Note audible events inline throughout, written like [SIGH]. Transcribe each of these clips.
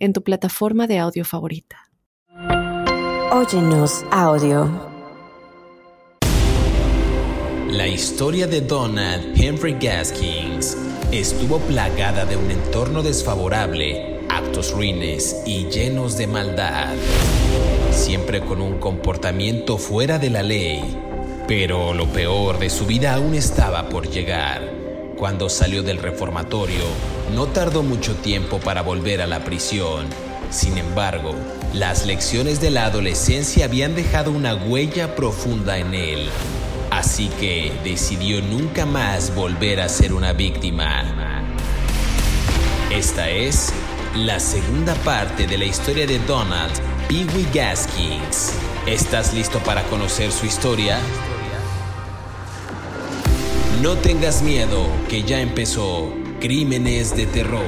en tu plataforma de audio favorita. Óyenos audio. La historia de Donald Henry Gaskins estuvo plagada de un entorno desfavorable, actos ruines y llenos de maldad, siempre con un comportamiento fuera de la ley. Pero lo peor de su vida aún estaba por llegar. Cuando salió del reformatorio, no tardó mucho tiempo para volver a la prisión. Sin embargo, las lecciones de la adolescencia habían dejado una huella profunda en él así que decidió nunca más volver a ser una víctima. Esta es la segunda parte de la historia de Donald Pee Wee Gaskins. ¿Estás listo para conocer su historia? No tengas miedo, que ya empezó Crímenes de Terror.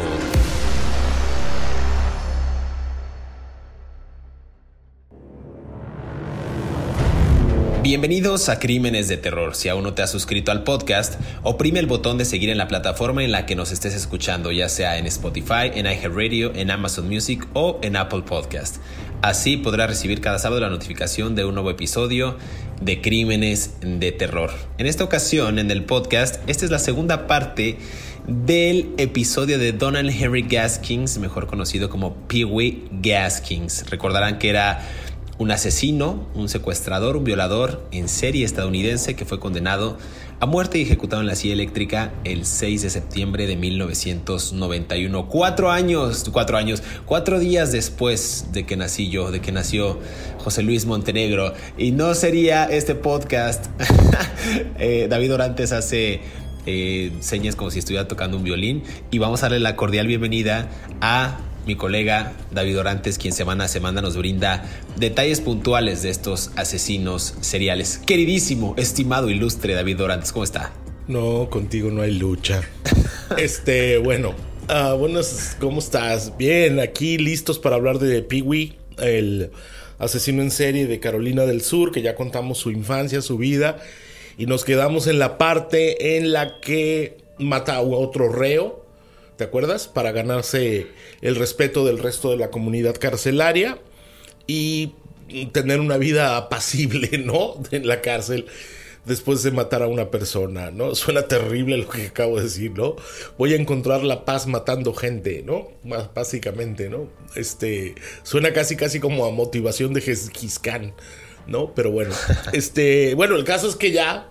Bienvenidos a Crímenes de Terror. Si aún no te has suscrito al podcast, oprime el botón de seguir en la plataforma en la que nos estés escuchando, ya sea en Spotify, en iHeartRadio, en Amazon Music o en Apple Podcast. Así podrás recibir cada sábado la notificación de un nuevo episodio de Crímenes de Terror. En esta ocasión, en el podcast, esta es la segunda parte del episodio de Donald Henry Gaskins, mejor conocido como Pee Wee Gaskins. Recordarán que era un asesino, un secuestrador, un violador en serie estadounidense que fue condenado a muerte y ejecutado en la silla eléctrica el 6 de septiembre de 1991. Cuatro años, cuatro años, cuatro días después de que nací yo, de que nació José Luis Montenegro. Y no sería este podcast. [LAUGHS] Eh, David Orantes hace eh, señas como si estuviera tocando un violín. Y vamos a darle la cordial bienvenida a mi colega David Orantes, quien semana a semana nos brinda detalles puntuales de estos asesinos seriales. Queridísimo, estimado, ilustre David Orantes, ¿cómo está? No, contigo no hay lucha. [LAUGHS] este, bueno, uh, buenas, ¿cómo estás? Bien, aquí listos para hablar de Peewee, el asesino en serie de Carolina del Sur, que ya contamos su infancia, su vida, y nos quedamos en la parte en la que mata a otro reo ¿te acuerdas? Para ganarse el respeto del resto de la comunidad carcelaria y tener una vida apacible, [LAUGHS] ¿no? En la cárcel después de matar a una persona, ¿no? Suena terrible lo que acabo de decir, ¿no? Voy a encontrar la paz matando gente, ¿no? Básicamente, ¿no? Este, suena casi casi como a motivación de Gengis ¿no? Pero bueno, [LAUGHS] este, bueno, el caso es que ya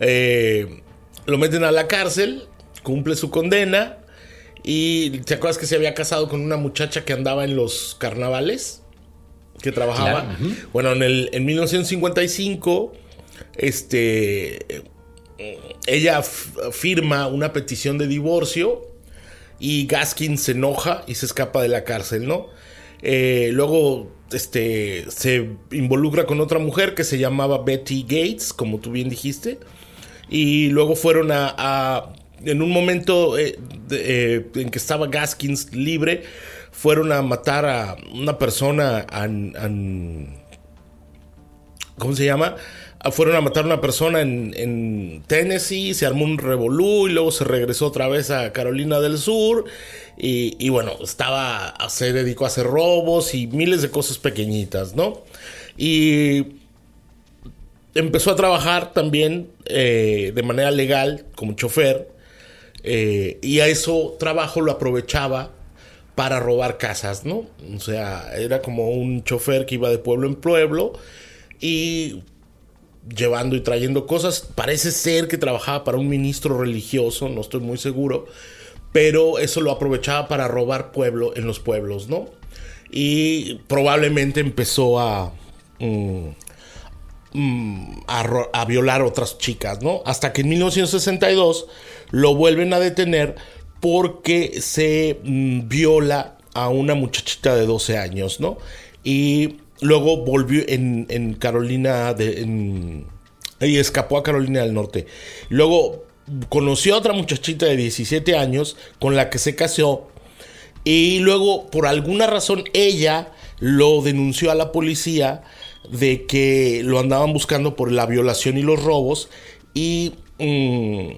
eh, lo meten a la cárcel, cumple su condena y ¿te acuerdas que se había casado con una muchacha que andaba en los carnavales? Que trabajaba. Bueno, en, el, en 1955, este, ella firma una petición de divorcio y Gaskin se enoja y se escapa de la cárcel, ¿no? Eh, luego este, se involucra con otra mujer que se llamaba Betty Gates, como tú bien dijiste. Y luego fueron a en un momento eh, eh, en que estaba Gaskins libre, fueron a matar a una persona, ¿cómo se llama? Ah, fueron a matar a una persona en, Tennessee, se armó un revolú y luego se regresó otra vez a Carolina del Sur y, bueno, estaba, se dedicó a hacer robos y miles de cosas pequeñitas, ¿no? Y empezó a trabajar también eh, de manera legal como chofer eh, y a eso trabajo lo aprovechaba para robar casas, ¿no? O sea, era como un chofer que iba de pueblo en pueblo y llevando y trayendo cosas. Parece ser que trabajaba para un ministro religioso, no estoy muy seguro, pero eso lo aprovechaba para robar pueblo en los pueblos, ¿no? Y probablemente empezó a, mm, mm, a, a violar otras chicas, ¿no? Hasta que en 1962 lo vuelven a detener porque se mm, viola a una muchachita de 12 años, ¿no? Y luego volvió en, Carolina, de, y escapó a Carolina del Norte. Luego conoció a otra muchachita de 17 años con la que se casó y luego por alguna razón ella lo denunció a la policía de que lo andaban buscando por la violación y los robos y, mm,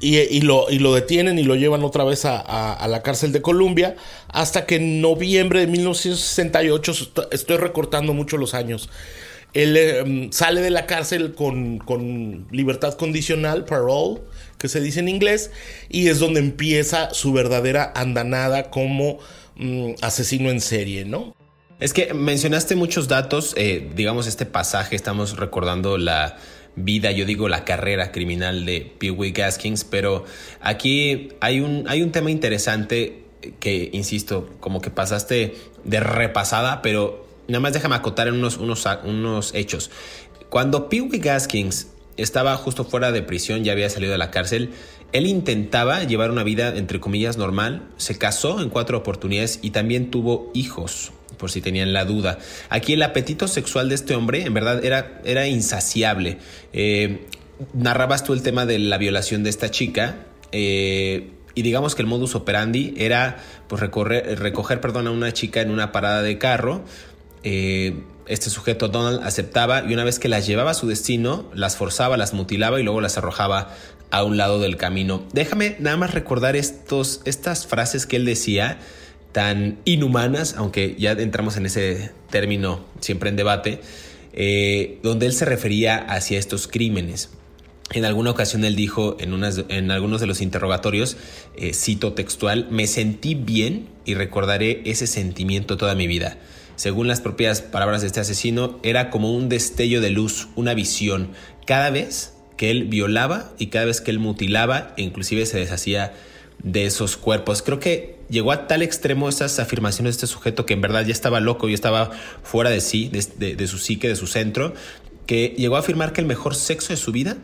y, lo, y, lo, detienen y lo llevan otra vez a, la cárcel de Columbia hasta que en noviembre de 1968, estoy recortando mucho los años, él em, sale de la cárcel con, con libertad condicional, parole, que se dice en inglés, y es donde empieza su verdadera andanada como mm, asesino en serie, ¿no? Es que mencionaste muchos datos, eh, digamos este pasaje, estamos recordando la vida, yo digo la carrera criminal de Pee Wee Gaskins, pero aquí hay un, hay un tema interesante que, insisto, como que pasaste de repasada, pero nada más déjame acotar en unos, unos, unos hechos. Cuando Pee Wee Gaskins estaba justo fuera de prisión, ya había salido de la cárcel. Él intentaba llevar una vida, entre comillas, normal. Se casó en cuatro oportunidades y también tuvo hijos, por si tenían la duda. Aquí el apetito sexual de este hombre, en verdad, era, era insaciable. Eh, narrabas tú el tema de la violación de esta chica. Eh, y digamos que el modus operandi era pues, recorrer, recoger perdón, a una chica en una parada de carro. Eh, este sujeto Donald aceptaba y una vez que las llevaba a su destino, las forzaba, las mutilaba y luego las arrojaba a un lado del camino. Déjame nada más recordar estos, estas frases que él decía tan inhumanas, aunque ya entramos en ese término siempre en debate, eh, donde él se refería hacia estos crímenes. En alguna ocasión él dijo en, unas, en algunos de los interrogatorios, eh, cito textual, me sentí bien y recordaré ese sentimiento toda mi vida. Según las propias palabras de este asesino, era como un destello de luz, una visión. Cada vez que él violaba y cada vez que él mutilaba, inclusive se deshacía de esos cuerpos. Creo que llegó a tal extremo esas afirmaciones de este sujeto que en verdad ya estaba loco y estaba fuera de sí, de, su psique, de su centro, que llegó a afirmar que el mejor sexo de su vida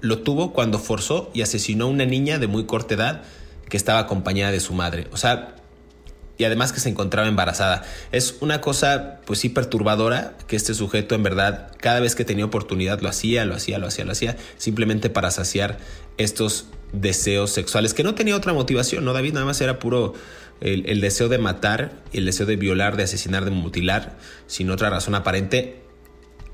lo tuvo cuando forzó y asesinó a una niña de muy corta edad que estaba acompañada de su madre. O sea, y además que se encontraba embarazada. Es una cosa, pues sí, perturbadora que este sujeto en verdad cada vez que tenía oportunidad lo hacía, lo hacía, lo hacía, lo hacía, simplemente para saciar estos deseos sexuales, que no tenía otra motivación, ¿no, David? Nada más era puro el, el deseo de matar, el deseo de violar, de asesinar, de mutilar, sin otra razón aparente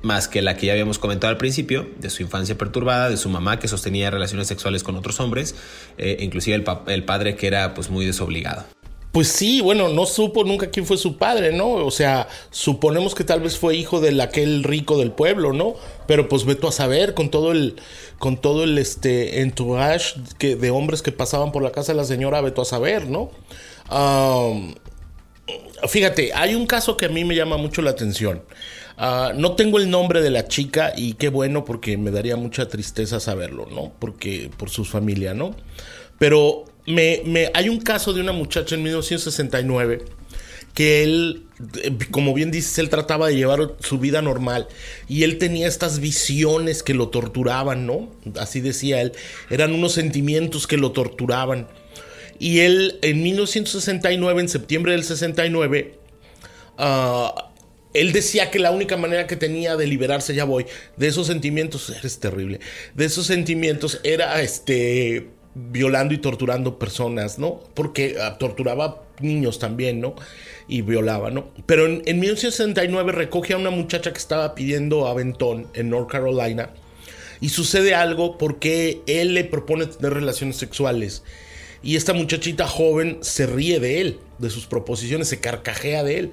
más que la que ya habíamos comentado al principio, de su infancia perturbada, de su mamá que sostenía relaciones sexuales con otros hombres, eh, inclusive el, el, padre que era pues muy desobligado. Pues sí, bueno, no supo nunca quién fue su padre, ¿no? O sea, suponemos que tal vez fue hijo de aquel rico del pueblo, ¿no? Pero pues veto a saber con todo el con todo el este entourage que, de hombres que pasaban por la casa de la señora, veto a saber, ¿no? fíjate, hay un caso que a mí me llama mucho la atención. Ah, no tengo el nombre de la chica y qué bueno porque me daría mucha tristeza saberlo, ¿no? Porque por su familia, ¿no? Pero hay un caso de una muchacha en 1969 que él, eh, como bien dices, él trataba de llevar su vida normal y él tenía estas visiones que lo torturaban, ¿no? Así decía él, eran unos sentimientos que lo torturaban. Y él en 1969, en septiembre del 69, ah, él decía que la única manera que tenía de liberarse, ya voy, de esos sentimientos, eres terrible, de esos sentimientos era este violando y torturando personas, ¿no? Porque ah, torturaba niños también, ¿no? Y violaba, ¿no? Pero en, 1969 recoge a una muchacha que estaba pidiendo aventón en North Carolina y sucede algo porque él le propone tener relaciones sexuales y esta muchachita joven se ríe de él, de sus proposiciones, se carcajea de él.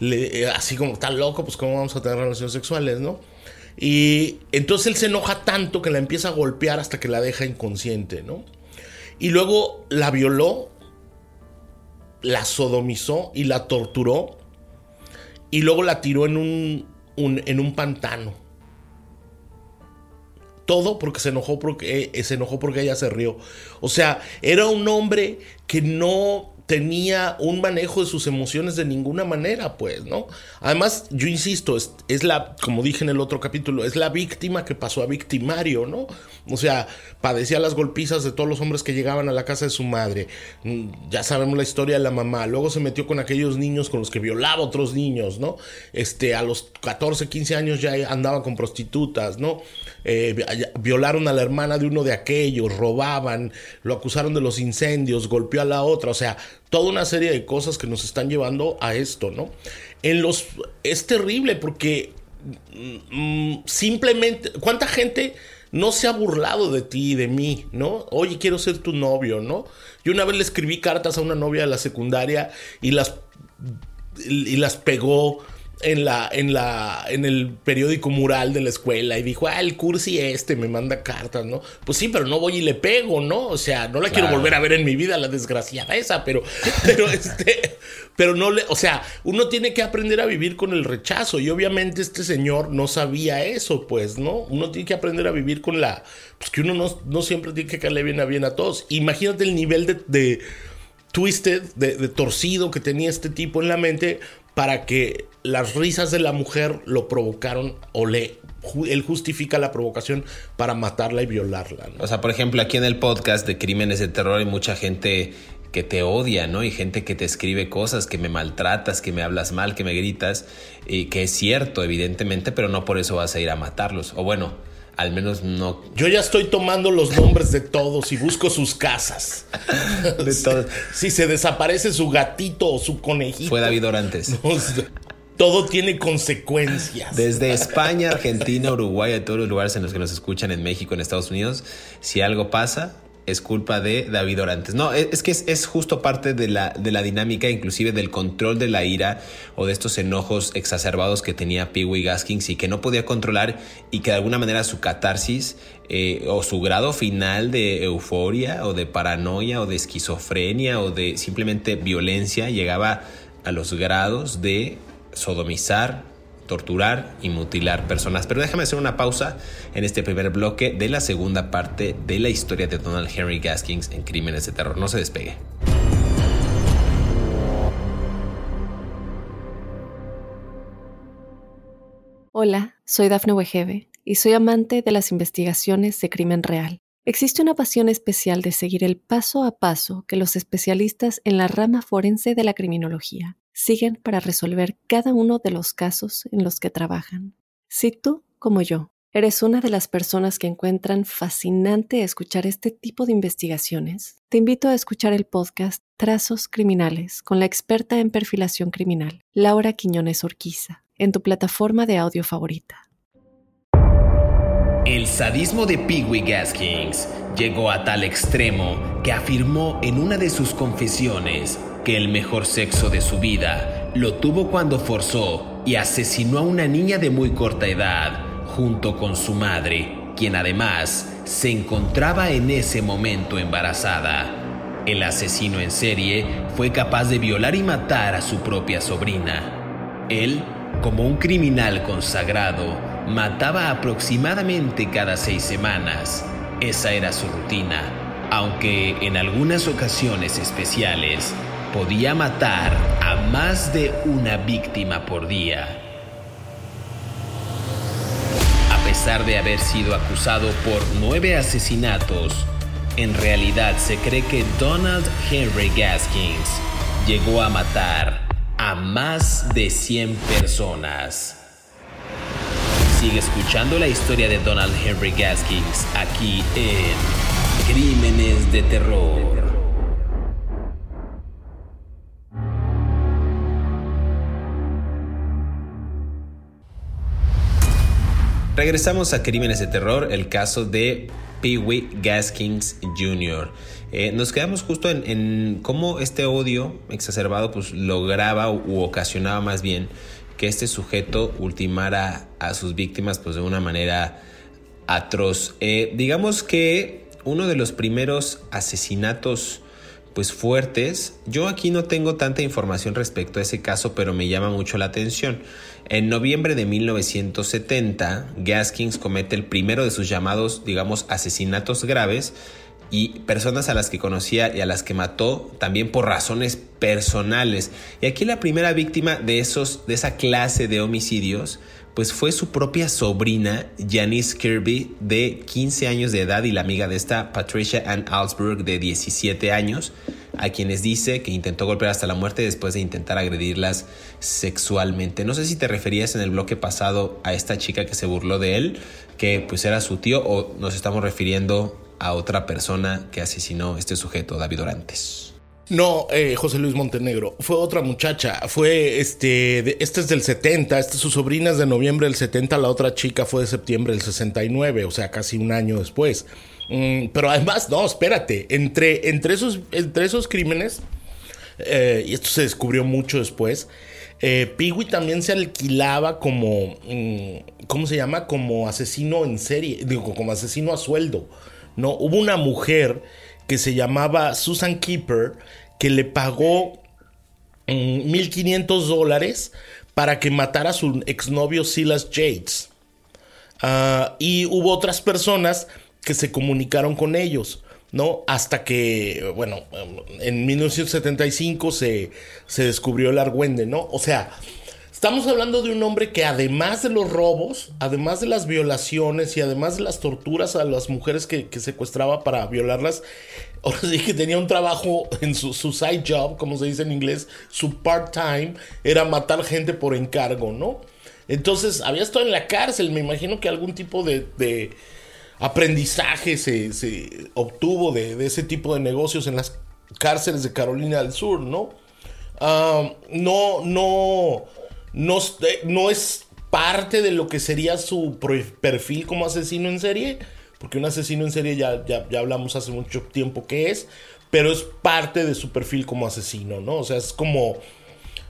Eh, así como, está loco, pues cómo vamos a tener relaciones sexuales, ¿no? Y entonces él se enoja tanto que la empieza a golpear hasta que la deja inconsciente, ¿no? Y luego la violó, la sodomizó y la torturó. Y luego la tiró en un, en un pantano. Todo porque se enojó porque, eh, se enojó porque ella se rió. O sea, era un hombre que no tenía un manejo de sus emociones de ninguna manera, pues, ¿no? Además, yo insisto, es, la, como dije en el otro capítulo, es la víctima que pasó a victimario, ¿no? O sea, padecía las golpizas de todos los hombres que llegaban a la casa de su madre. Mm, ya sabemos la historia de la mamá. Luego se metió con aquellos niños con los que violaba a otros niños, ¿no? Este, a los 14, 15 años ya andaba con prostitutas, ¿no? Eh, violaron a la hermana de uno de aquellos, robaban, lo acusaron de los incendios, golpeó a la otra, o sea, toda una serie de cosas que nos están llevando a esto, ¿no? En los es terrible porque mm, simplemente cuánta gente no se ha burlado de ti y de mí, ¿no? Oye, quiero ser tu novio, ¿no? Yo una vez le escribí cartas a una novia de la secundaria y las y las pegó en la, en la, en el periódico mural de la escuela y dijo, ah, el cursi este me manda cartas, ¿no? Pues sí, pero no voy y le pego, ¿no? O sea, no la quiero volver a ver en mi vida, la desgraciada esa, pero, [LAUGHS] pero este, pero no le, o sea, uno tiene que aprender a vivir con el rechazo y obviamente este señor no sabía eso, pues, ¿no? Uno tiene que aprender a vivir con la, pues que uno no, no siempre tiene que caerle bien a bien a todos. Imagínate el nivel de, de twisted, de, de torcido que tenía este tipo en la mente para que las risas de la mujer lo provocaron o le él justifica la provocación para matarla y violarla. O sea, por ejemplo, aquí en el podcast de Crímenes de Terror hay mucha gente que te odia, ¿no? Y gente que te escribe cosas, que me maltratas, que me hablas mal, que me gritas, y que es cierto, evidentemente, pero no por eso vas a ir a matarlos. O bueno, al menos no. Yo ya estoy tomando los nombres de todos y busco sus casas. [LAUGHS] de todos. Si se desaparece su gatito o su conejito. Fue David Orantes. [LAUGHS] todo tiene consecuencias. Desde España, Argentina, Uruguay, a todos los lugares en los que nos escuchan en México, en Estados Unidos, si algo pasa, es culpa de David Orantes. No, es, que es, justo parte de la, de la dinámica, inclusive del control de la ira o de estos enojos exacerbados que tenía Pee Gaskins y que no podía controlar y que de alguna manera su catarsis eh, o su grado final de euforia o de paranoia o de esquizofrenia o de simplemente violencia llegaba a los grados de sodomizar, torturar y mutilar personas. Pero déjame hacer una pausa en este primer bloque de la segunda parte de la historia de Donald Henry Gaskins en Crímenes de Terror. No se despegue. Hola, soy Dafne Wegebe y soy amante de las investigaciones de crimen real. Existe una pasión especial de seguir el paso a paso que los especialistas en la rama forense de la criminología siguen para resolver cada uno de los casos en los que trabajan. Si tú, como yo, eres una de las personas que encuentran fascinante escuchar este tipo de investigaciones, te invito a escuchar el podcast Trazos Criminales con la experta en perfilación criminal, Laura Quiñones Orquiza, en tu plataforma de audio favorita. El sadismo de Pee Gaskins llegó a tal extremo que afirmó en una de sus confesiones que el mejor sexo de su vida lo tuvo cuando forzó y asesinó a una niña de muy corta edad junto con su madre, quien además se encontraba en ese momento embarazada. El asesino en serie fue capaz de violar y matar a su propia sobrina. Él, como un criminal consagrado, mataba aproximadamente cada seis semanas. Esa era su rutina, aunque en algunas ocasiones especiales podía matar a más de una víctima por día. A pesar de haber sido acusado por nueve asesinatos, en realidad se cree que Donald Henry Gaskins llegó a matar a más de 100 personas. Sigue escuchando la historia de Donald Henry Gaskins aquí en Crímenes de Terror. Regresamos a Crímenes de Terror, el caso de Pee Wee Gaskins Jr. Eh, nos quedamos justo en, cómo este odio exacerbado pues lograba u ocasionaba más bien que este sujeto ultimara a sus víctimas pues de una manera atroz. Eh, digamos que uno de los primeros asesinatos pues fuertes. Yo aquí no tengo tanta información respecto a ese caso, pero me llama mucho la atención. En noviembre de 1970, Gaskins comete el primero de sus llamados, digamos, asesinatos graves, y personas a las que conocía y a las que mató también por razones personales. Y aquí la primera víctima de esos de esa clase de homicidios pues fue su propia sobrina Janice Kirby de 15 años de edad y la amiga de esta Patricia Ann Alsberg de 17 años a quienes dice que intentó golpear hasta la muerte después de intentar agredirlas sexualmente. No sé si te referías en el bloque pasado a esta chica que se burló de él, que pues era su tío o nos estamos refiriendo a otra persona que asesinó este sujeto, David Orantes. No, eh, José Luis Montenegro. Fue otra muchacha. Fue este. este es del 70. Esta su sobrina es de noviembre del 70. La otra chica fue de septiembre del 69. O sea, casi un año después. Mm, pero además, no, espérate. Entre, entre, esos, entre esos crímenes. Eh, y esto se descubrió mucho después. Eh, también se alquilaba como. Mm, ¿Cómo se llama? Como asesino en serie. Digo, como asesino a sueldo. No, hubo una mujer que se llamaba Susan Keeper que le pagó 1.500 mm, dólares para que matara a su exnovio Silas Yates. Ah, y hubo otras personas que se comunicaron con ellos. ¿no? Hasta que, bueno, en 1975 se, se descubrió el argüende, ¿no? O sea, Estamos hablando de un hombre que además de los robos, además de las violaciones y además de las torturas a las mujeres que, secuestraba para violarlas, ahora que tenía un trabajo en su, side job, como se dice en inglés, su part-time, era matar gente por encargo, ¿no? Entonces, había estado en la cárcel, me imagino que algún tipo de, aprendizaje se, obtuvo de, ese tipo de negocios en las cárceles de Carolina del Sur, ¿no? Ah, no, no no, no es parte de lo que sería su perfil como asesino en serie, porque un asesino en serie ya, ya, ya, hablamos hace mucho tiempo que es, pero es parte de su perfil como asesino, ¿no? O sea, es como,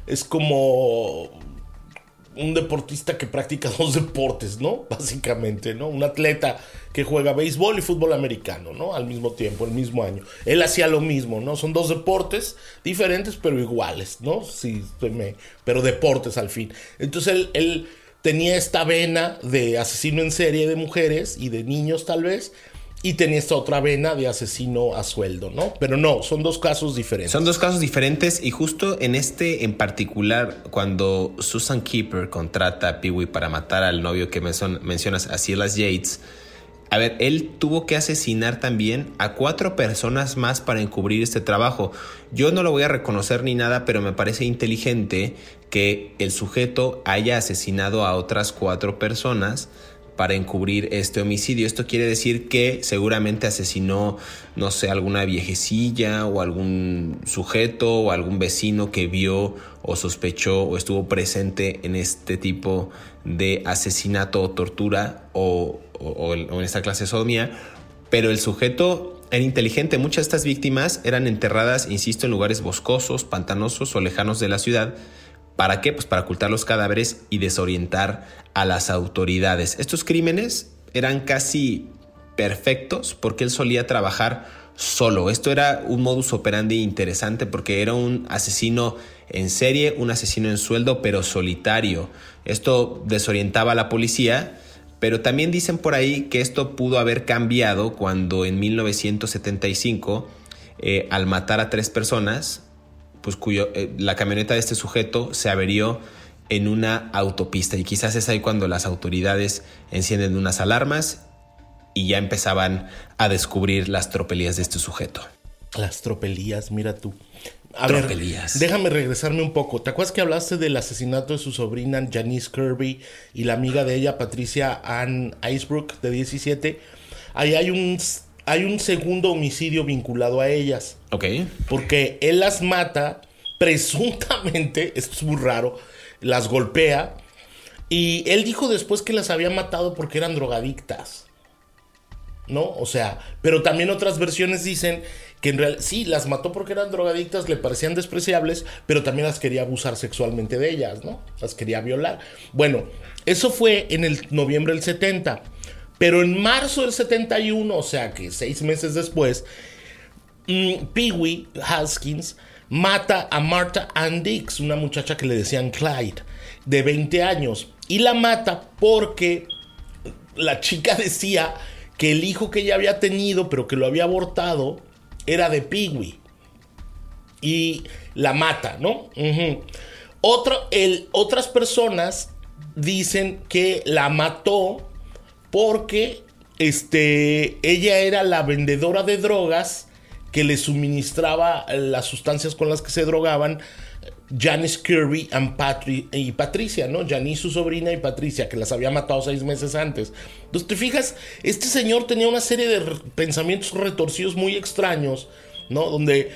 es como un deportista que practica [LAUGHS] dos deportes, ¿no? Básicamente, ¿no? Un atleta que juega béisbol y fútbol americano, ¿no? Al mismo tiempo, el mismo año. Él hacía lo mismo, ¿no? Son dos deportes diferentes pero iguales, ¿no? Sí, pero deportes al fin. Entonces él, él tenía esta vena de asesino en serie de mujeres y de niños tal vez, y esta otra vena de asesino a sueldo, ¿no? Pero no, son dos casos diferentes. Son dos casos diferentes y justo en este en particular, cuando Susan Keeper contrata a Peewee para matar al novio que mencionas, a Silas Yates, a ver, él tuvo que asesinar también a cuatro personas más para encubrir este trabajo. Yo no lo voy a reconocer ni nada, pero me parece inteligente que el sujeto haya asesinado a otras cuatro personas para encubrir este homicidio. Esto quiere decir que seguramente asesinó, no sé, alguna viejecilla o algún sujeto o algún vecino que vio o sospechó o estuvo presente en este tipo de asesinato o tortura o, en esta clase de sodomía. Pero el sujeto era inteligente. Muchas de estas víctimas eran enterradas, insisto, en lugares boscosos, pantanosos o lejanos de la ciudad ¿Para qué? Pues para ocultar los cadáveres y desorientar a las autoridades. Estos crímenes eran casi perfectos porque él solía trabajar solo. Esto era un modus operandi interesante porque era un asesino en serie, un asesino en sueldo, pero solitario. Esto desorientaba a la policía, pero también dicen por ahí que esto pudo haber cambiado cuando en 1975, eh, al matar a tres personas, pues cuyo, eh, la camioneta de este sujeto se averió en una autopista y quizás es ahí cuando las autoridades encienden unas alarmas y ya empezaban a descubrir las tropelías de este sujeto. Las tropelías, mira tú. A tropelías. déjame regresarme un poco. ¿Te acuerdas que hablaste del asesinato de su sobrina Janice Kirby y la amiga de ella, Patricia Ann Icebrook, de 17? Ahí hay un hay un segundo homicidio vinculado a ellas. Ok. Porque él las mata, presuntamente, esto [LAUGHS] es muy raro, las golpea. Y él dijo después que las había matado porque eran drogadictas. ¿No? O sea, pero también otras versiones dicen que en realidad sí, las mató porque eran drogadictas, le parecían despreciables, pero también las quería abusar sexualmente de ellas, ¿no? Las quería violar. Bueno, eso fue en el noviembre del 70. Pero en marzo del 71, o sea que seis meses después, mm, Pee-wee Haskins mata a Martha Ann Dix, una muchacha que le decían Clyde, de 20 años. Y la mata porque la chica decía que el hijo que ella había tenido, pero que lo había abortado, era de Peewee. Y la mata, ¿no? otras personas dicen que la mató porque este, ella era la vendedora de drogas que le suministraba las sustancias con las que se drogaban Janice Kirby y Patricia, ¿no? Janice su sobrina y Patricia, que las había matado seis meses antes. Entonces, te fijas, este señor tenía una serie de pensamientos retorcidos muy extraños, ¿no? Donde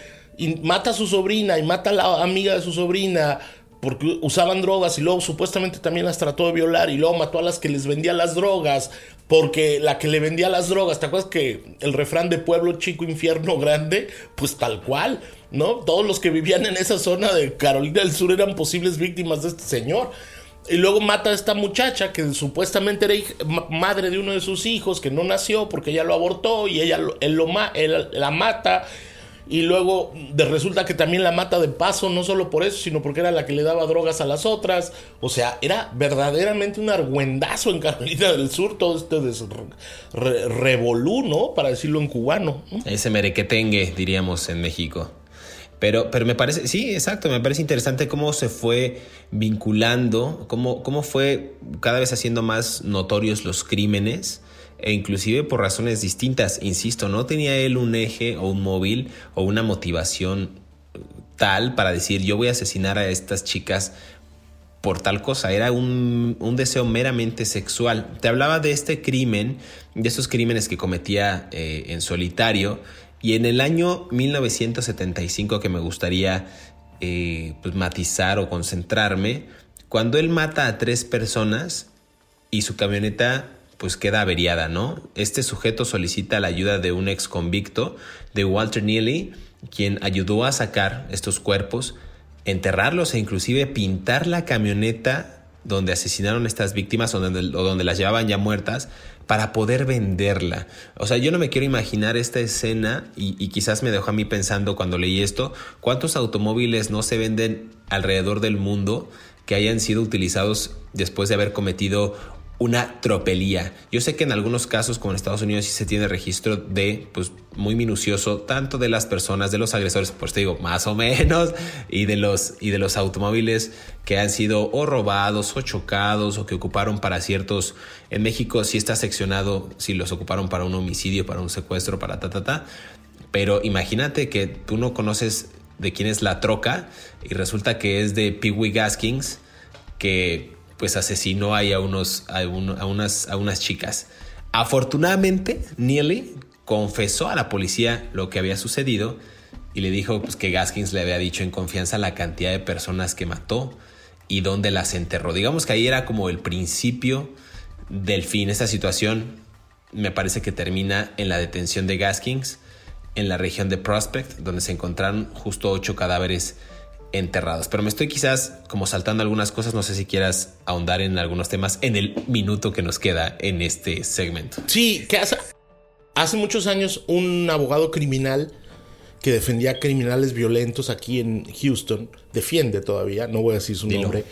mata a su sobrina y mata a la amiga de su sobrina porque usaban drogas y luego supuestamente también las trató de violar y luego mató a las que les vendía las drogas porque la que le vendía las drogas, ¿te acuerdas que el refrán de pueblo chico, infierno grande? Pues tal cual, ¿no? Todos los que vivían en esa zona de Carolina del Sur eran posibles víctimas de este señor. Y luego mata a esta muchacha que supuestamente era madre de uno de sus hijos que no nació porque ella lo abortó y ella él lo, la mata y luego resulta que también la mata de paso, no solo por eso, sino porque era la que le daba drogas a las otras. O sea, era verdaderamente un argüendazo en Carolina del Sur, todo este revolú, ¿no? Para decirlo en cubano. Ese merequetengue, diríamos en México. Pero, pero me parece, sí, exacto, me parece interesante cómo se fue vinculando, cómo, cómo fue cada vez haciendo más notorios los crímenes e inclusive por razones distintas. Insisto, no tenía él un eje o un móvil o una motivación tal para decir yo voy a asesinar a estas chicas por tal cosa, era un, deseo meramente sexual. Te hablaba de este crimen, de esos crímenes que cometía eh, en solitario, y en el año 1975 que me gustaría eh, pues, matizar o concentrarme, cuando él mata a tres personas y su camioneta pues queda averiada, ¿no? Este sujeto solicita la ayuda de un ex convicto, de Walter Neely, quien ayudó a sacar estos cuerpos, enterrarlos e inclusive pintar la camioneta donde asesinaron a estas víctimas o donde, donde las llevaban ya muertas para poder venderla. O sea, yo no me quiero imaginar esta escena y, y, quizás me dejó a mí pensando cuando leí esto, cuántos automóviles no se venden alrededor del mundo que hayan sido utilizados después de haber cometido una tropelía. Yo sé que en algunos casos, como en Estados Unidos, sí se tiene registro de, pues, muy minucioso, tanto de las personas, de los agresores, pues te digo, más o menos, y de los, y de los automóviles que han sido o robados o chocados o que ocuparon para ciertos. En México sí está seccionado si los ocuparon para un homicidio, para un secuestro, para ta, ta, ta. Pero imagínate que tú no conoces de quién es la troca y resulta que es de Pee Wee Gaskins, que pues asesinó ahí a, unos, a, unas, a unas chicas. Afortunadamente, Neely confesó a la policía lo que había sucedido y le dijo pues, que Gaskins le había dicho en confianza la cantidad de personas que mató y dónde las enterró. Digamos que ahí era como el principio del fin. Esta situación me parece que termina en la detención de Gaskins en la región de Prospect, donde se encontraron justo ocho cadáveres enterrados. Pero me estoy quizás como saltando algunas cosas, no sé si quieras ahondar en algunos temas en el minuto que nos queda en este segmento. Sí, que hace, hace muchos años un abogado criminal que defendía criminales violentos aquí en Houston, defiende todavía, no voy a decir su nombre,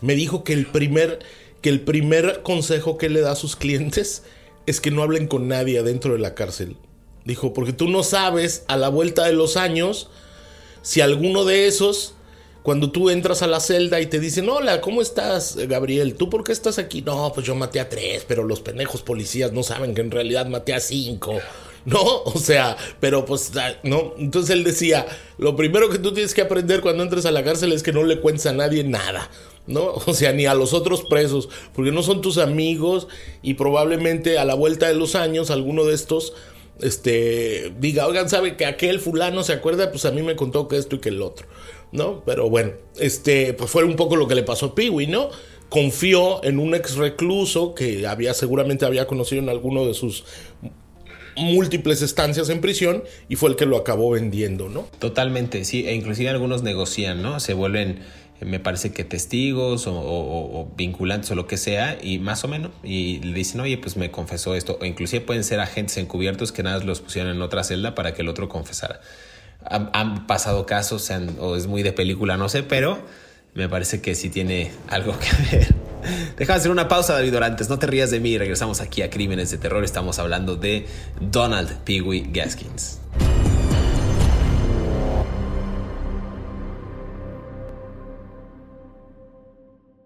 me dijo que el primer que el primer consejo que le da a sus clientes es que no hablen con nadie adentro de la cárcel. Dijo, porque tú no sabes a la vuelta de los años si alguno de esos cuando tú entras a la celda y te dicen, hola, ¿cómo estás, Gabriel? ¿Tú por qué estás aquí? No, pues yo maté a tres, pero los pendejos policías no saben que en realidad maté a cinco. ¿no? [LAUGHS] O sea, pero pues, ah, ¿no? Entonces él decía, lo primero que tú tienes que aprender cuando entres a la cárcel es que no le cuentes a nadie nada, ¿no? [LAUGHS] O sea, ni a los otros presos, porque no son tus amigos y probablemente a la vuelta de los años alguno de estos, este, diga, oigan, ¿sabe que aquel fulano se acuerda? Pues a mí me contó que esto y que el otro. ¿No? Pero bueno, este, pues fue un poco lo que le pasó a Peewee, ¿no? Confió en un ex recluso que había seguramente había conocido en alguno de sus múltiples estancias en prisión y fue el que lo acabó vendiendo, ¿no? Totalmente, sí, e inclusive algunos negocian, ¿no? Se vuelven, me parece que testigos o, vinculantes o lo que sea y más o menos, y le dicen, oye, pues me confesó esto, o inclusive pueden ser agentes encubiertos que nada los pusieron en otra celda para que el otro confesara han, pasado casos o es muy de película, no sé, pero me parece que sí tiene algo que ver. [LAUGHS] Deja de hacer una pausa, David Orantes. No te rías de mí. Regresamos aquí a Crímenes de Terror. Estamos hablando de Donald Pee Gaskins.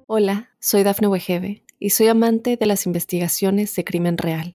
Hola, soy Dafne Wegebe y soy amante de las investigaciones de crimen real.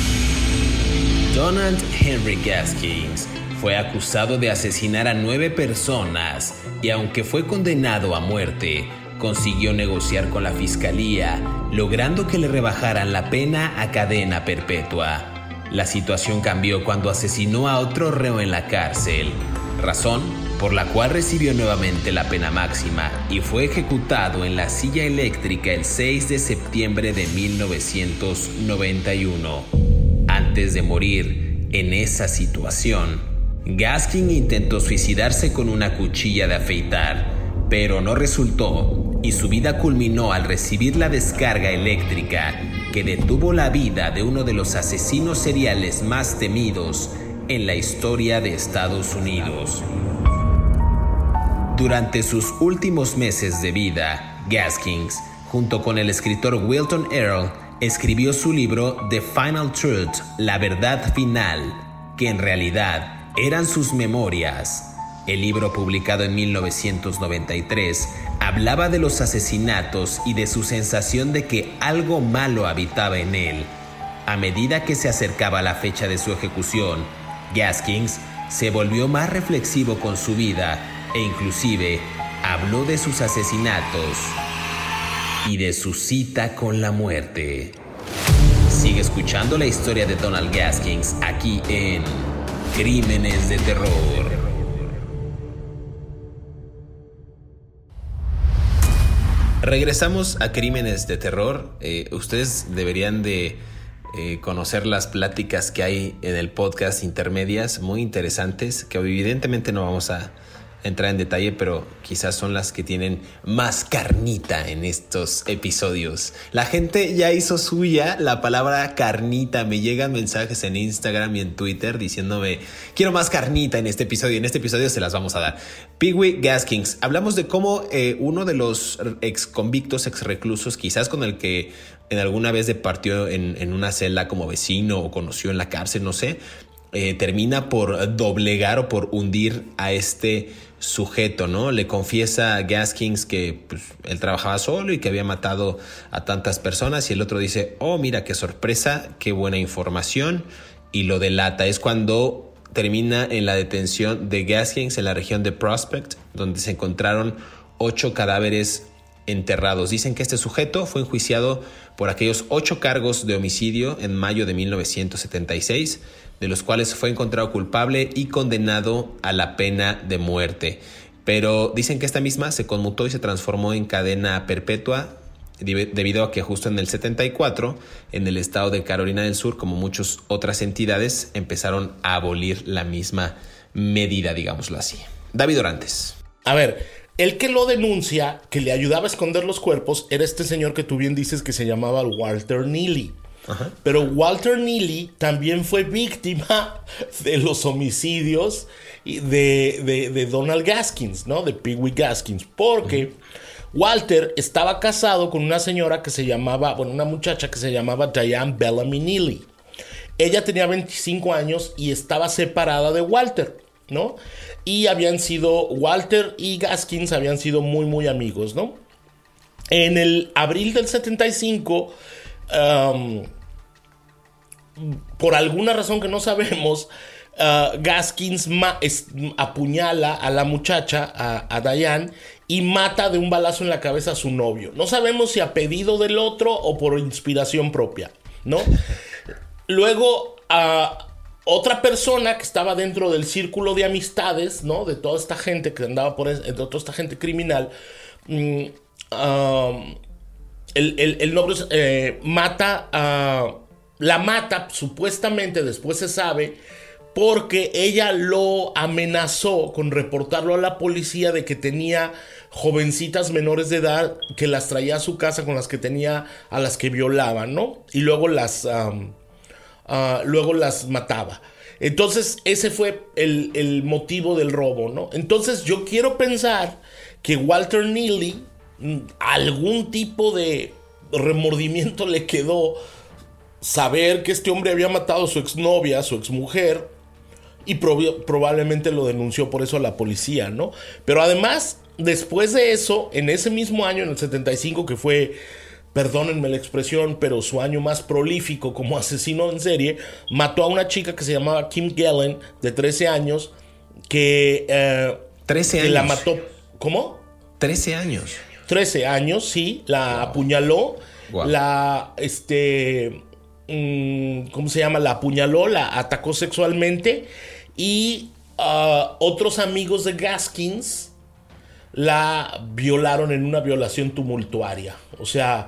Donald Henry Gaskins fue acusado de asesinar a nueve personas y aunque fue condenado a muerte, consiguió negociar con la fiscalía, logrando que le rebajaran la pena a cadena perpetua. La situación cambió cuando asesinó a otro reo en la cárcel, razón por la cual recibió nuevamente la pena máxima y fue ejecutado en la silla eléctrica el 6 de septiembre de 1991. Antes de morir en esa situación, Gaskin intentó suicidarse con una cuchilla de afeitar, pero no resultó y su vida culminó al recibir la descarga eléctrica que detuvo la vida de uno de los asesinos seriales más temidos en la historia de Estados Unidos. Durante sus últimos meses de vida, Gaskins, junto con el escritor Wilton Earl, escribió su libro The Final Truth, La Verdad Final, que en realidad eran sus memorias. El libro publicado en 1993 hablaba de los asesinatos y de su sensación de que algo malo habitaba en él. A medida que se acercaba la fecha de su ejecución, Gaskins se volvió más reflexivo con su vida e inclusive habló de sus asesinatos y de su cita con la muerte. Sigue escuchando la historia de Donald Gaskins aquí en Crímenes de Terror. Regresamos a Crímenes de Terror. Eh, ustedes deberían de eh, conocer las pláticas que hay en el podcast intermedias, muy interesantes, que evidentemente no vamos a entrar en detalle, pero quizás son las que tienen más carnita en estos episodios. La gente ya hizo suya la palabra carnita. Me llegan mensajes en Instagram y en Twitter diciéndome, quiero más carnita en este episodio. En este episodio se las vamos a dar. Pigwee Gaskins. Hablamos de cómo eh, uno de los ex convictos, ex reclusos, quizás con el que en alguna vez departió en, en una celda como vecino o conoció en la cárcel, no sé, eh, termina por doblegar o por hundir a este sujeto, ¿no? Le confiesa a Gaskins que pues, él trabajaba solo y que había matado a tantas personas y el otro dice, oh, mira qué sorpresa, qué buena información y lo delata. Es cuando termina en la detención de Gaskins en la región de Prospect, donde se encontraron ocho cadáveres enterrados. Dicen que este sujeto fue enjuiciado por aquellos ocho cargos de homicidio en mayo de 1976 de los cuales fue encontrado culpable y condenado a la pena de muerte. Pero dicen que esta misma se conmutó y se transformó en cadena perpetua debido a que justo en el 74, en el estado de Carolina del Sur, como muchas otras entidades, empezaron a abolir la misma medida, digámoslo así. David Orantes. A ver, el que lo denuncia, que le ayudaba a esconder los cuerpos, era este señor que tú bien dices que se llamaba Walter Neely. Pero Walter Neely también fue víctima [LAUGHS] de los homicidios de, Donald Gaskins, ¿no? De Pee Wee Gaskins. Porque Walter estaba casado con una señora que se llamaba, bueno, una muchacha que se llamaba Diane Bellamy Neely. Ella tenía 25 años y estaba separada de Walter, ¿no? Y habían sido, Walter y Gaskins habían sido muy, muy amigos, ¿no? En el abril del 75 por alguna razón que no sabemos, uh, Gaskins apuñala a la muchacha, a, Diane, y mata de un balazo en la cabeza a su novio. No sabemos si a pedido del otro o por inspiración propia, ¿no? Luego, a otra persona que estaba dentro del círculo de amistades, ¿no? De toda esta gente que andaba por... De toda esta gente criminal. Mm, el, el, novio eh, mata a... La mata, supuestamente, después se sabe, porque ella lo amenazó con reportarlo a la policía de que tenía jovencitas menores de edad que las traía a su casa con las que tenía a las que violaba, ¿no? Y luego las, ah, luego las mataba. Entonces, ese fue el, el, motivo del robo, ¿no? Entonces, yo quiero pensar que Walter Neely algún tipo de remordimiento le quedó saber que este hombre había matado a su exnovia, a su exmujer, y probablemente lo denunció por eso a la policía, ¿no? Pero además, después de eso, en ese mismo año, en el 75, que fue, perdónenme la expresión, pero su año más prolífico como asesino en serie, mató a una chica que se llamaba Kim Gellen, de 13 años, que... 13 eh, años. la mató... ¿Cómo? 13 años. 13 años, sí, la apuñaló, la, este, mm, ¿cómo se llama? La apuñaló, la atacó sexualmente y ah, otros amigos de Gaskins la violaron en una violación tumultuaria. O sea,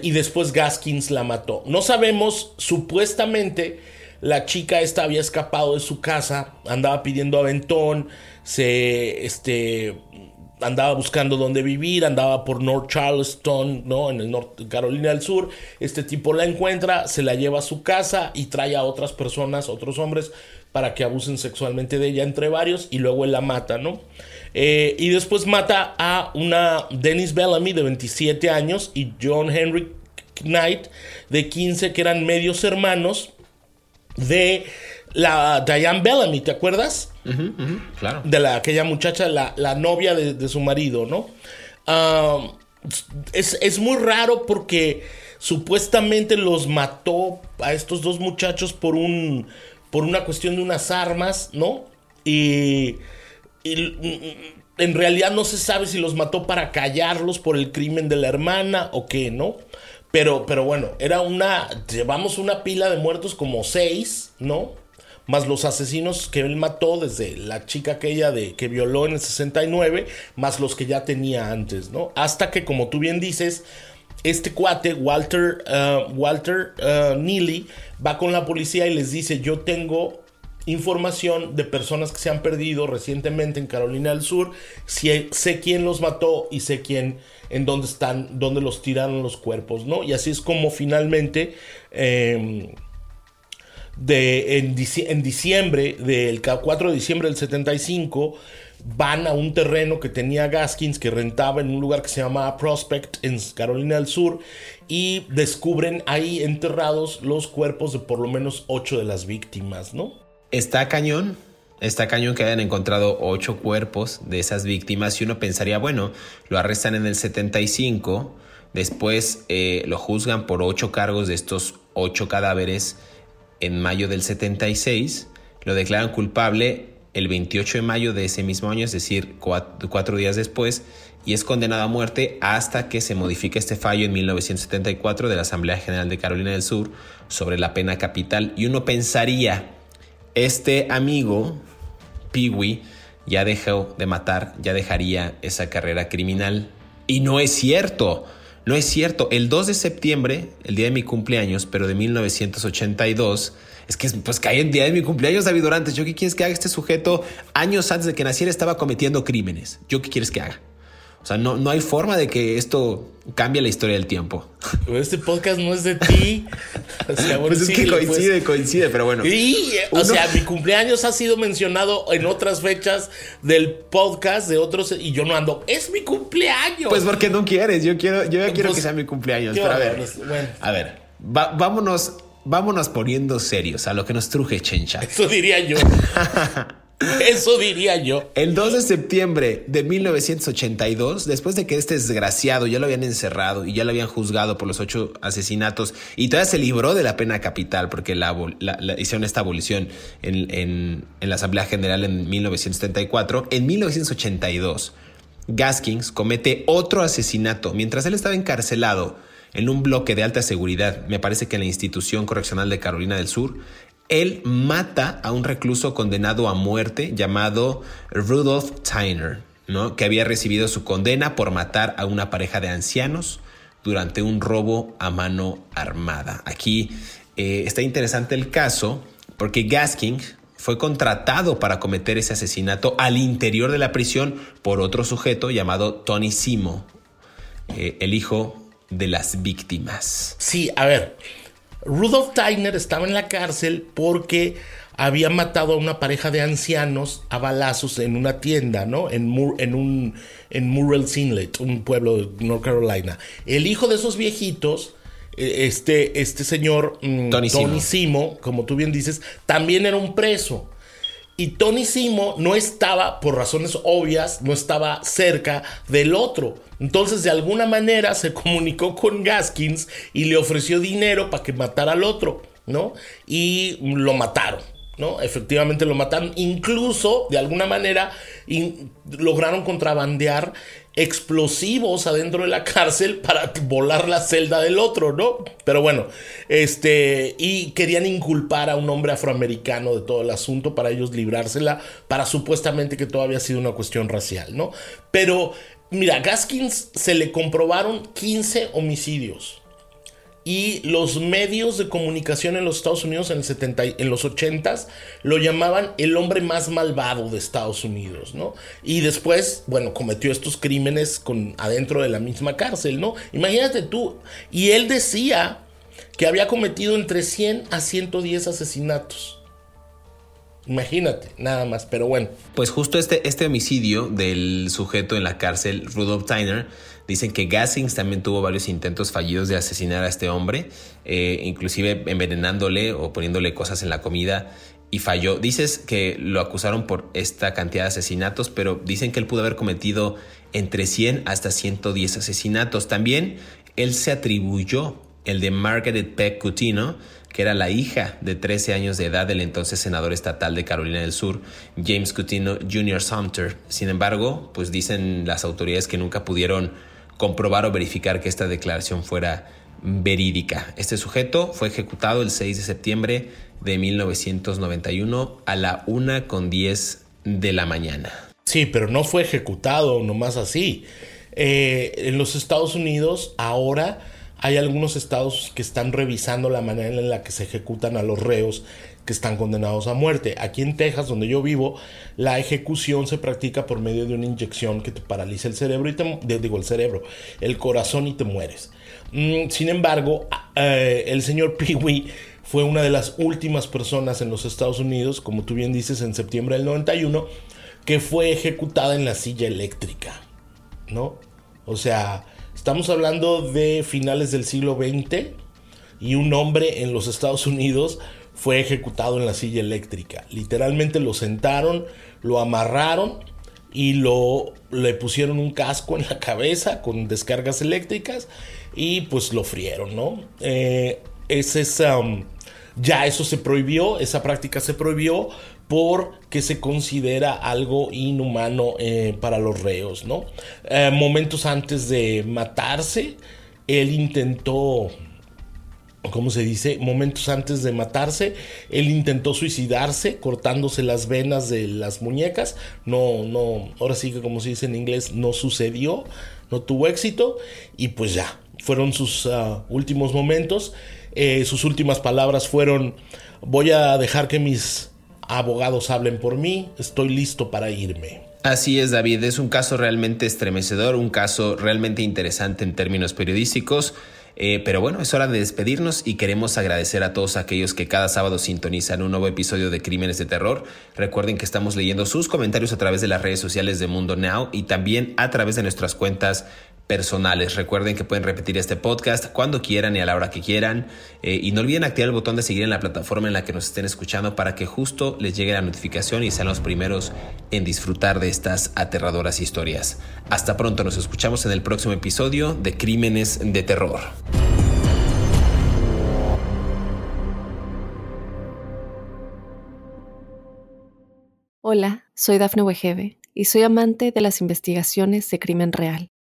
y después Gaskins la mató. No sabemos, supuestamente la chica esta había escapado de su casa, andaba pidiendo aventón, se, este, andaba buscando dónde vivir, andaba por North Charleston, ¿no? En el norte Carolina del Sur. Este tipo la encuentra, se la lleva a su casa y trae a otras personas, otros hombres, para que abusen sexualmente de ella entre varios y luego él la mata, ¿no? Eh, y después mata a una Dennis Bellamy de 27 años y John Henry Knight de 15 que eran medios hermanos de la Diane Bellamy, ¿te acuerdas? Claro. De la, aquella muchacha, la, novia de, su marido, ¿no? es, muy raro porque supuestamente los mató a estos dos muchachos por un por una cuestión de unas armas, ¿no? Y, en realidad no se sabe si los mató para callarlos por el crimen de la hermana o qué, ¿no? Pero, pero bueno, era una. Llevamos una pila de muertos como seis, ¿no? Más los asesinos que él mató desde la chica aquella de que violó en el 69, más los que ya tenía antes, ¿no? Hasta que, como tú bien dices, este cuate, Walter, uh, Walter uh, Neely, va con la policía y les dice, yo tengo información de personas que se han perdido recientemente en Carolina del Sur, sé, sé quién los mató y sé quién, en dónde están, dónde los tiraron los cuerpos, ¿no? Y así es como finalmente... Eh, de, en, diciembre, del 4 de diciembre del 75, van a un terreno que tenía Gaskins que rentaba en un lugar que se llamaba Prospect en Carolina del Sur y descubren ahí enterrados los cuerpos de por lo menos ocho de las víctimas, ¿no? Está cañón, Está cañón que hayan encontrado ocho cuerpos de esas víctimas y uno pensaría, bueno, lo arrestan en el 75, después eh, lo juzgan por ocho cargos de estos ocho cadáveres en mayo del 76, lo declaran culpable el 28 de mayo de ese mismo año, es decir, cuatro, días después, y es condenado a muerte hasta que se modifique este fallo en 1974 de la Asamblea General de Carolina del Sur sobre la pena capital. Y uno pensaría, este amigo, Peewee, ya dejó de matar, ya dejaría esa carrera criminal. Y no es cierto. No es cierto, el 2 de septiembre, el día de mi cumpleaños, pero de 1982, es que pues cae el día de mi cumpleaños, David Dorantes. ¿Yo qué quieres que haga este sujeto? Años antes de que naciera estaba cometiendo crímenes. ¿Yo qué quieres que haga? O sea, no, no hay forma de que esto cambie la historia del tiempo. [LAUGHS] Este podcast no es de ti. [LAUGHS] O sea, pues es que coincide, coincide, pero bueno. Y, o sea, mi cumpleaños ha sido mencionado en otras fechas del podcast de otros y yo no ando. Es mi cumpleaños. Pues porque no quieres. Yo quiero, yo quiero pues, que sea mi cumpleaños. Pero a ver, a ver, vámonos, vámonos poniendo serios a lo que nos truje Chencha. Eso diría yo. [LAUGHS] [LAUGHS] Eso diría yo. El 2 de septiembre de 1982, después de que este desgraciado ya lo habían encerrado y ya lo habían juzgado por los ocho asesinatos y todavía se libró de la pena capital porque la, hicieron esta abolición en, la Asamblea General en 1974, en 1982 Gaskins comete otro asesinato mientras él estaba encarcelado en un bloque de alta seguridad, me parece que en la institución correccional de Carolina del Sur, él mata a un recluso condenado a muerte llamado Rudolf Tyner, ¿no? que había recibido su condena por matar a una pareja de ancianos durante un robo a mano armada. Aquí eh, está interesante el caso porque Gasking fue contratado para cometer ese asesinato al interior de la prisión por otro sujeto llamado Tony Simo, eh, el hijo de las víctimas. Sí, a ver, Rudolf Tyner estaba en la cárcel porque había matado a una pareja de ancianos a balazos en una tienda, ¿no? En, en, un, en Murrells Inlet, un pueblo de North Carolina. El hijo de esos viejitos, eh, este, este señor mm, Tony, Simo, como tú bien dices, también era un preso. Y Tony Simo no estaba, por razones obvias, no estaba cerca del otro. Entonces, de alguna manera, se comunicó con Gaskins y le ofreció dinero para que matara al otro, ¿no? Y lo mataron. ¿no? Efectivamente lo mataron. Incluso, de alguna manera, lograron contrabandear explosivos adentro de la cárcel para volar la celda del otro, ¿no? Pero bueno, este, y querían inculpar a un hombre afroamericano de todo el asunto para ellos librársela, para supuestamente que todo había sido una cuestión racial, ¿no? Pero, mira, Gaskins se le comprobaron 15 homicidios y los medios de comunicación en los Estados Unidos en, el 70, en los 80s lo llamaban el hombre más malvado de Estados Unidos, ¿no? Y después, bueno, cometió estos crímenes con, adentro de la misma cárcel, ¿no? Imagínate tú, y él decía que había cometido entre 100 a 110 asesinatos. Imagínate, nada más, pero bueno. Pues justo este, este homicidio del sujeto en la cárcel, Rudolph Tyner, Dicen que Gassings también tuvo varios intentos fallidos de asesinar a este hombre, eh, inclusive envenenándole o poniéndole cosas en la comida y falló. Dices que lo acusaron por esta cantidad de asesinatos, pero dicen que él pudo haber cometido entre 100 hasta 110 asesinatos. También él se atribuyó el de Margaret Peck Cutino, que era la hija de 13 años de edad del entonces senador estatal de Carolina del Sur, James Cutino Jr. Sumter. Sin embargo, pues dicen las autoridades que nunca pudieron comprobar o verificar que esta declaración fuera verídica. Este sujeto fue ejecutado el 6 de septiembre de 1991 a la 1 con 10 de la mañana. Sí, pero no fue ejecutado nomás así. Eh, en los Estados Unidos ahora hay algunos estados que están revisando la manera en la que se ejecutan a los reos que están condenados a muerte. Aquí en Texas, donde yo vivo, la ejecución se practica por medio de una inyección que te paraliza el cerebro y te digo el cerebro, el corazón y te mueres. Mm, sin embargo, eh, el señor [LAUGHS] Peewee fue una de las últimas personas en los Estados Unidos, como tú bien dices, en septiembre del 91, que fue ejecutada en la silla eléctrica, ¿no? O sea, estamos hablando de finales del siglo XX y un hombre en los Estados Unidos fue ejecutado en la silla eléctrica. Literalmente lo sentaron, lo amarraron y lo, le pusieron un casco en la cabeza con descargas eléctricas y pues lo frieron, ¿no? Eh, es, um, ya eso se prohibió, esa práctica se prohibió porque se considera algo inhumano eh, para los reos, ¿no? Eh, momentos antes de matarse, él intentó ¿cómo se dice? Momentos antes de matarse, él intentó suicidarse cortándose las venas de las muñecas. No, no, ahora sí que como se dice en inglés, no sucedió, no tuvo éxito y pues ya, fueron sus ah, últimos momentos. Eh, sus últimas palabras fueron, voy a dejar que mis abogados hablen por mí, estoy listo para irme. Así es, David, es un caso realmente estremecedor, un caso realmente interesante en términos periodísticos. Eh, pero bueno, es hora de despedirnos y queremos agradecer a todos aquellos que cada sábado sintonizan un nuevo episodio de Crímenes de Terror. Recuerden que estamos leyendo sus comentarios a través de las redes sociales de Mundo Now y también a través de nuestras cuentas personales. Recuerden que pueden repetir este podcast cuando quieran y a la hora que quieran. Eh, y no olviden activar el botón de seguir en la plataforma en la que nos estén escuchando para que justo les llegue la notificación y sean los primeros en disfrutar de estas aterradoras historias. Hasta pronto, nos escuchamos en el próximo episodio de Crímenes de Terror. Hola, soy Dafne Wegebe y soy amante de las investigaciones de crimen real